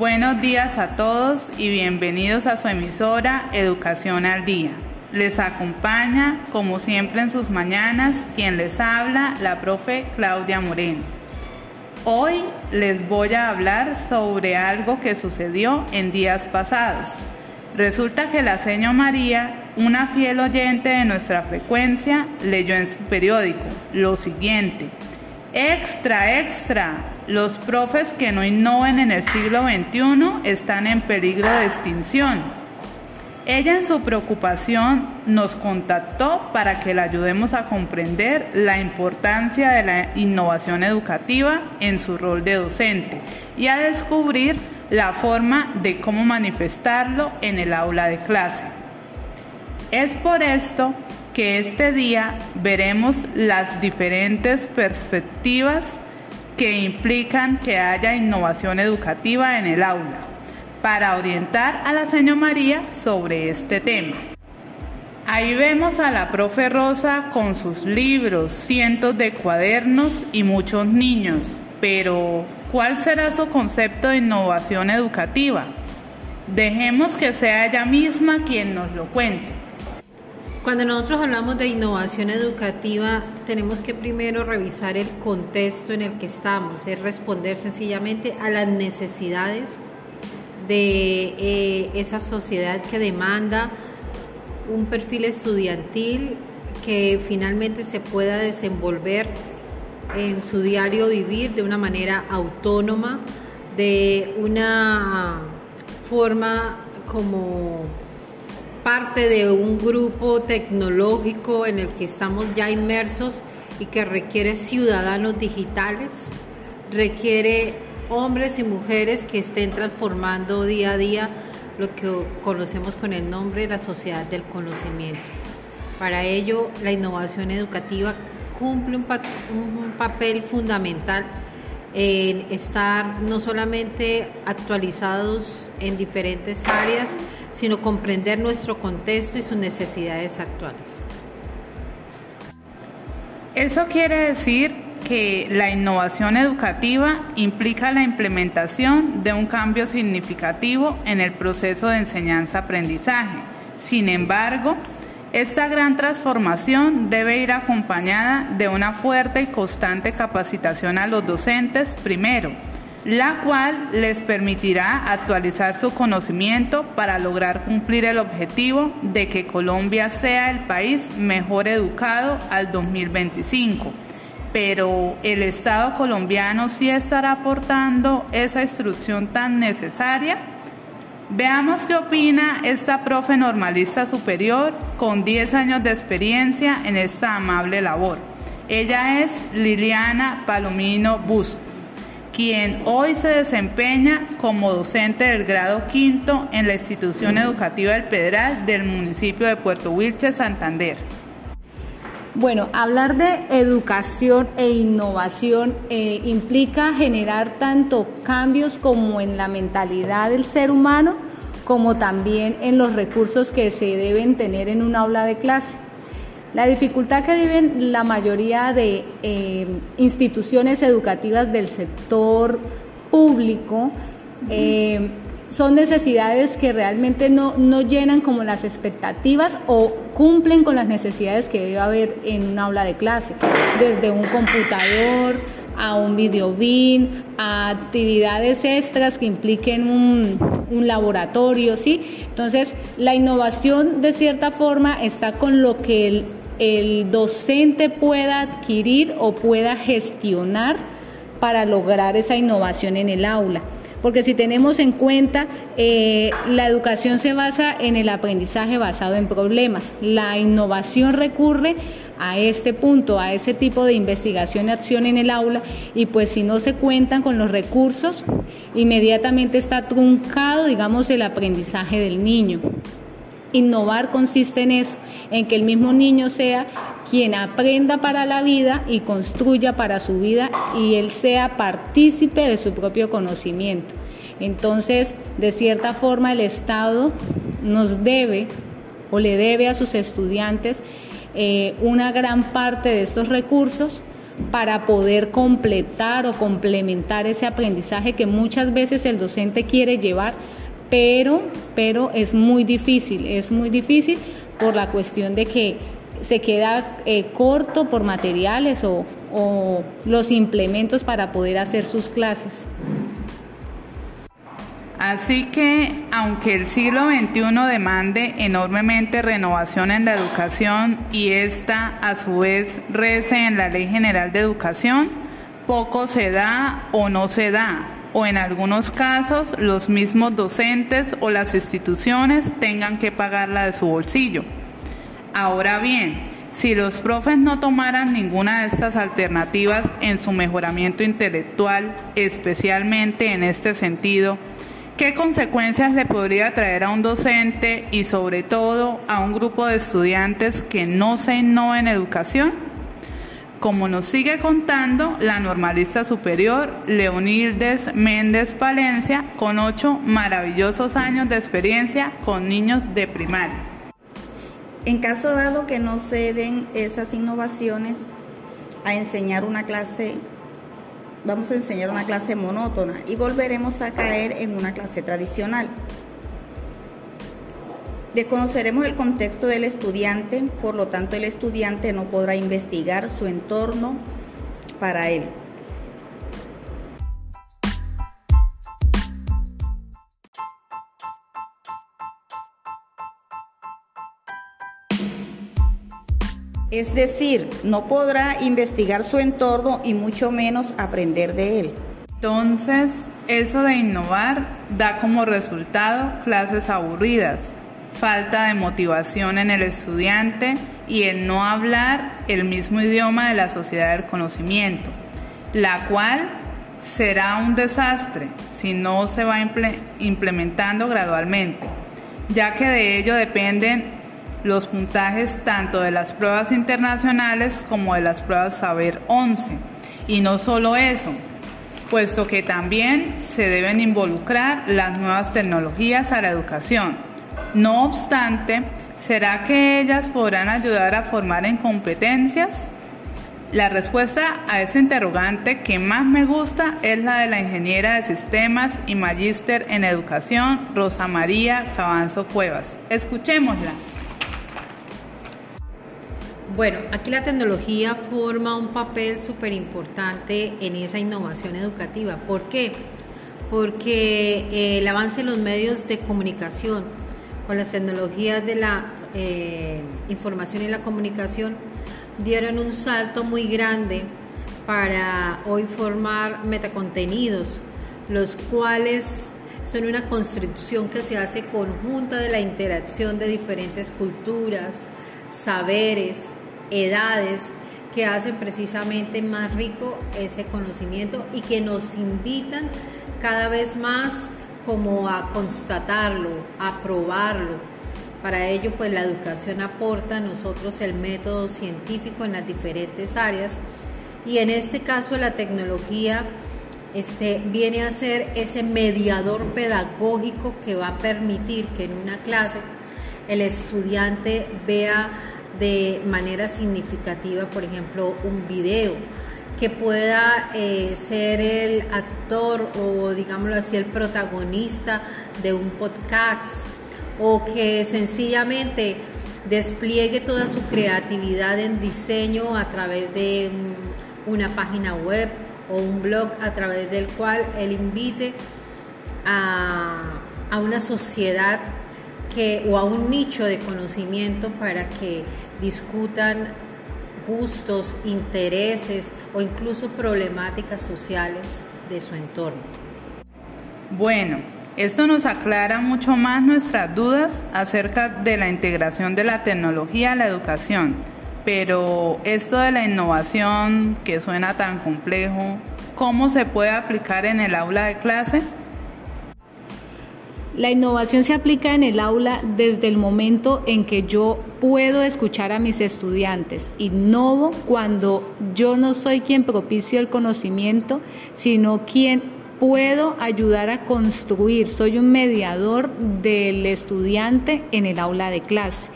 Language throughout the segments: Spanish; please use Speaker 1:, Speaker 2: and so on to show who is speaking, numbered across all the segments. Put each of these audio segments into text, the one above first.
Speaker 1: Buenos días a todos y bienvenidos a su emisora Educación al Día. Les acompaña, como siempre en sus mañanas, quien les habla, la profe Claudia Moreno. Hoy les voy a hablar sobre algo que sucedió en días pasados. Resulta que la señora María, una fiel oyente de nuestra frecuencia, leyó en su periódico lo siguiente. Extra, extra, los profes que no innoven en el siglo XXI están en peligro de extinción. Ella en su preocupación nos contactó para que la ayudemos a comprender la importancia de la innovación educativa en su rol de docente y a descubrir la forma de cómo manifestarlo en el aula de clase. Es por esto que este día veremos las diferentes perspectivas que implican que haya innovación educativa en el aula, para orientar a la señora María sobre este tema. Ahí vemos a la profe Rosa con sus libros, cientos de cuadernos y muchos niños, pero ¿cuál será su concepto de innovación educativa? Dejemos que sea ella misma quien nos lo cuente.
Speaker 2: Cuando nosotros hablamos de innovación educativa, tenemos que primero revisar el contexto en el que estamos, es responder sencillamente a las necesidades de eh, esa sociedad que demanda un perfil estudiantil que finalmente se pueda desenvolver en su diario vivir de una manera autónoma, de una forma como parte de un grupo tecnológico en el que estamos ya inmersos y que requiere ciudadanos digitales, requiere hombres y mujeres que estén transformando día a día lo que conocemos con el nombre de la sociedad del conocimiento. Para ello, la innovación educativa cumple un, papel fundamental en estar no solamente actualizados en diferentes áreas, sino comprender nuestro contexto y sus necesidades actuales.
Speaker 1: Eso quiere decir que la innovación educativa implica la implementación de un cambio significativo en el proceso de enseñanza-aprendizaje. Sin embargo, esta gran transformación debe ir acompañada de una fuerte y constante capacitación a los docentes primero, la cual les permitirá actualizar su conocimiento para lograr cumplir el objetivo de que Colombia sea el país mejor educado al 2025. Pero el Estado colombiano sí estará aportando esa instrucción tan necesaria. Veamos qué opina esta profe normalista superior con 10 años de experiencia en esta amable labor. Ella es Liliana Palomino Busto quien hoy se desempeña como docente del grado quinto en la institución educativa del Pedral del municipio de Puerto Wilches, Santander.
Speaker 3: Bueno, hablar de educación e innovación eh, implica generar tanto cambios como en la mentalidad del ser humano, como también en los recursos que se deben tener en un aula de clase. La dificultad que viven la mayoría de eh, instituciones educativas del sector público eh, son necesidades que realmente no, no, llenan como las expectativas o cumplen con las necesidades que debe haber en un aula de clase, desde un computador a un videobin, a actividades extras que impliquen un, un laboratorio, ¿sí? Entonces, la innovación de cierta forma está con lo que el docente pueda adquirir o pueda gestionar para lograr esa innovación en el aula. Porque si tenemos en cuenta, eh, la educación se basa en el aprendizaje basado en problemas. La innovación recurre a este punto, a ese tipo de investigación y acción en el aula y pues si no se cuentan con los recursos, inmediatamente está truncado, digamos, el aprendizaje del niño. Innovar consiste en eso, en que el mismo niño sea quien aprenda para la vida y construya para su vida y él sea partícipe de su propio conocimiento. Entonces, de cierta forma, el Estado nos debe o le debe a sus estudiantes eh, una gran parte de estos recursos para poder completar o complementar ese aprendizaje que muchas veces el docente quiere llevar, pero, pero es muy difícil, es muy difícil por la cuestión de que se queda eh, corto por materiales o, o los implementos para poder hacer sus clases.
Speaker 1: Así que, aunque el siglo XXI demande enormemente renovación en la educación y esta a su vez rece en la Ley General de Educación, poco se da o no se da, o en algunos casos los mismos docentes o las instituciones tengan que pagarla de su bolsillo. Ahora bien, si los profes no tomaran ninguna de estas alternativas en su mejoramiento intelectual, especialmente en este sentido, ¿Qué consecuencias le podría traer a un docente y sobre todo a un grupo de estudiantes que no se innova en educación? Como nos sigue contando la normalista superior Leonildes Méndez Palencia, con ocho maravillosos años de experiencia con niños de primaria.
Speaker 4: En caso dado que no se den esas innovaciones a enseñar una clase vamos a enseñar una clase monótona y volveremos a caer en una clase tradicional. Desconoceremos el contexto del estudiante, por lo tanto el estudiante no podrá investigar su entorno para él. Es decir, no podrá investigar su entorno y mucho menos aprender de él.
Speaker 1: Entonces, eso de innovar da como resultado clases aburridas, falta de motivación en el estudiante y el no hablar el mismo idioma de la sociedad del conocimiento, la cual será un desastre si no se va implementando gradualmente, ya que de ello dependen los puntajes tanto de las pruebas internacionales como de las pruebas Saber 11. Y no solo eso, puesto que también se deben involucrar las nuevas tecnologías a la educación. No obstante, ¿será que ellas podrán ayudar a formar en competencias? La respuesta a ese interrogante que más me gusta es la de la ingeniera de sistemas y magíster en educación, Rosa María Cabanzo Cuevas. Escuchémosla.
Speaker 2: Bueno, aquí la tecnología forma un papel súper importante en esa innovación educativa. ¿Por qué? Porque eh, el avance en los medios de comunicación, con las tecnologías de la eh, información y la comunicación, dieron un salto muy grande para hoy formar metacontenidos, los cuales son una construcción que se hace conjunta de la interacción de diferentes culturas, saberes, edades que hacen precisamente más rico ese conocimiento y que nos invitan cada vez más como a constatarlo, a probarlo. Para ello, pues la educación aporta a nosotros el método científico en las diferentes áreas y en este caso la tecnología este, viene a ser ese mediador pedagógico que va a permitir que en una clase el estudiante vea de manera significativa, por ejemplo, un video, que pueda eh, ser el actor o, digámoslo así, el protagonista de un podcast, o que sencillamente despliegue toda su creatividad en diseño a través de una página web o un blog a través del cual él invite a, a una sociedad o a un nicho de conocimiento para que discutan gustos, intereses o incluso problemáticas sociales de su entorno.
Speaker 1: Bueno, esto nos aclara mucho más nuestras dudas acerca de la integración de la tecnología a la educación, pero esto de la innovación que suena tan complejo, ¿cómo se puede aplicar en el aula de clase?
Speaker 3: La innovación se aplica en el aula desde el momento en que yo puedo escuchar a mis estudiantes. Innovo cuando yo no soy quien propicio el conocimiento, sino quien puedo ayudar a construir. Soy un mediador del estudiante en el aula de clase.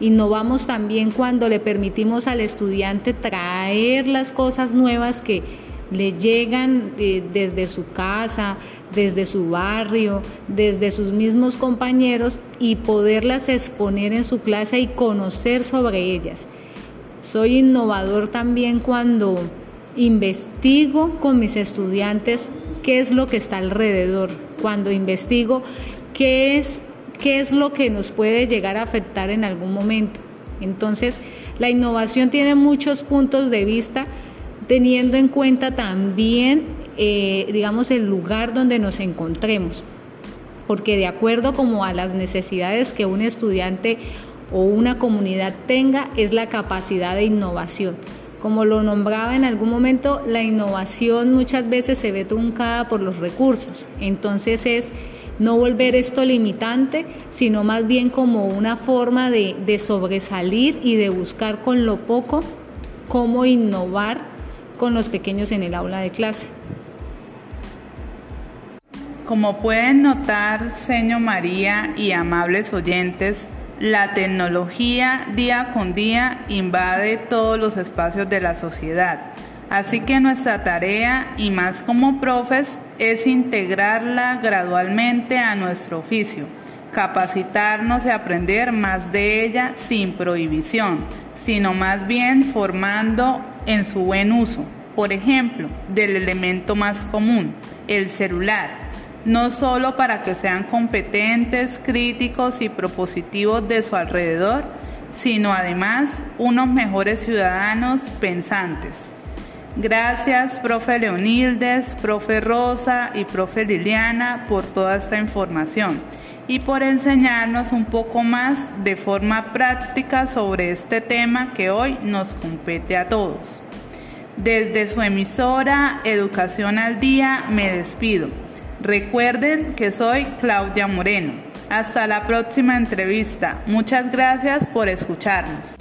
Speaker 3: Innovamos también cuando le permitimos al estudiante traer las cosas nuevas que le llegan eh, desde su casa, desde su barrio, desde sus mismos compañeros y poderlas exponer en su clase y conocer sobre ellas. Soy innovador también cuando investigo con mis estudiantes qué es lo que está alrededor, cuando investigo qué es, qué es lo que nos puede llegar a afectar en algún momento. Entonces, la innovación tiene muchos puntos de vista, teniendo en cuenta también, eh, digamos, el lugar donde nos encontremos, porque de acuerdo como a las necesidades que un estudiante o una comunidad tenga, es la capacidad de innovación. Como lo nombraba en algún momento, la innovación muchas veces se ve truncada por los recursos, entonces es no volver esto limitante, sino más bien como una forma de, de sobresalir y de buscar con lo poco cómo innovar con los pequeños en el aula de clase.
Speaker 1: Como pueden notar, señor María y amables oyentes, la tecnología día con día invade todos los espacios de la sociedad. Así que nuestra tarea, y más como profes, es integrarla gradualmente a nuestro oficio, capacitarnos y aprender más de ella sin prohibición, sino más bien formando en su buen uso. Por ejemplo, del elemento más común, el celular, no solo para que sean competentes, críticos y propositivos de su alrededor, sino además unos mejores ciudadanos pensantes. Gracias, profe Leonildes, profe Rosa y profe Liliana, por toda esta información y por enseñarnos un poco más de forma práctica sobre este tema que hoy nos compete a todos. Desde su emisora Educación al Día me despido. Recuerden que soy Claudia Moreno. Hasta la próxima entrevista. Muchas gracias por escucharnos.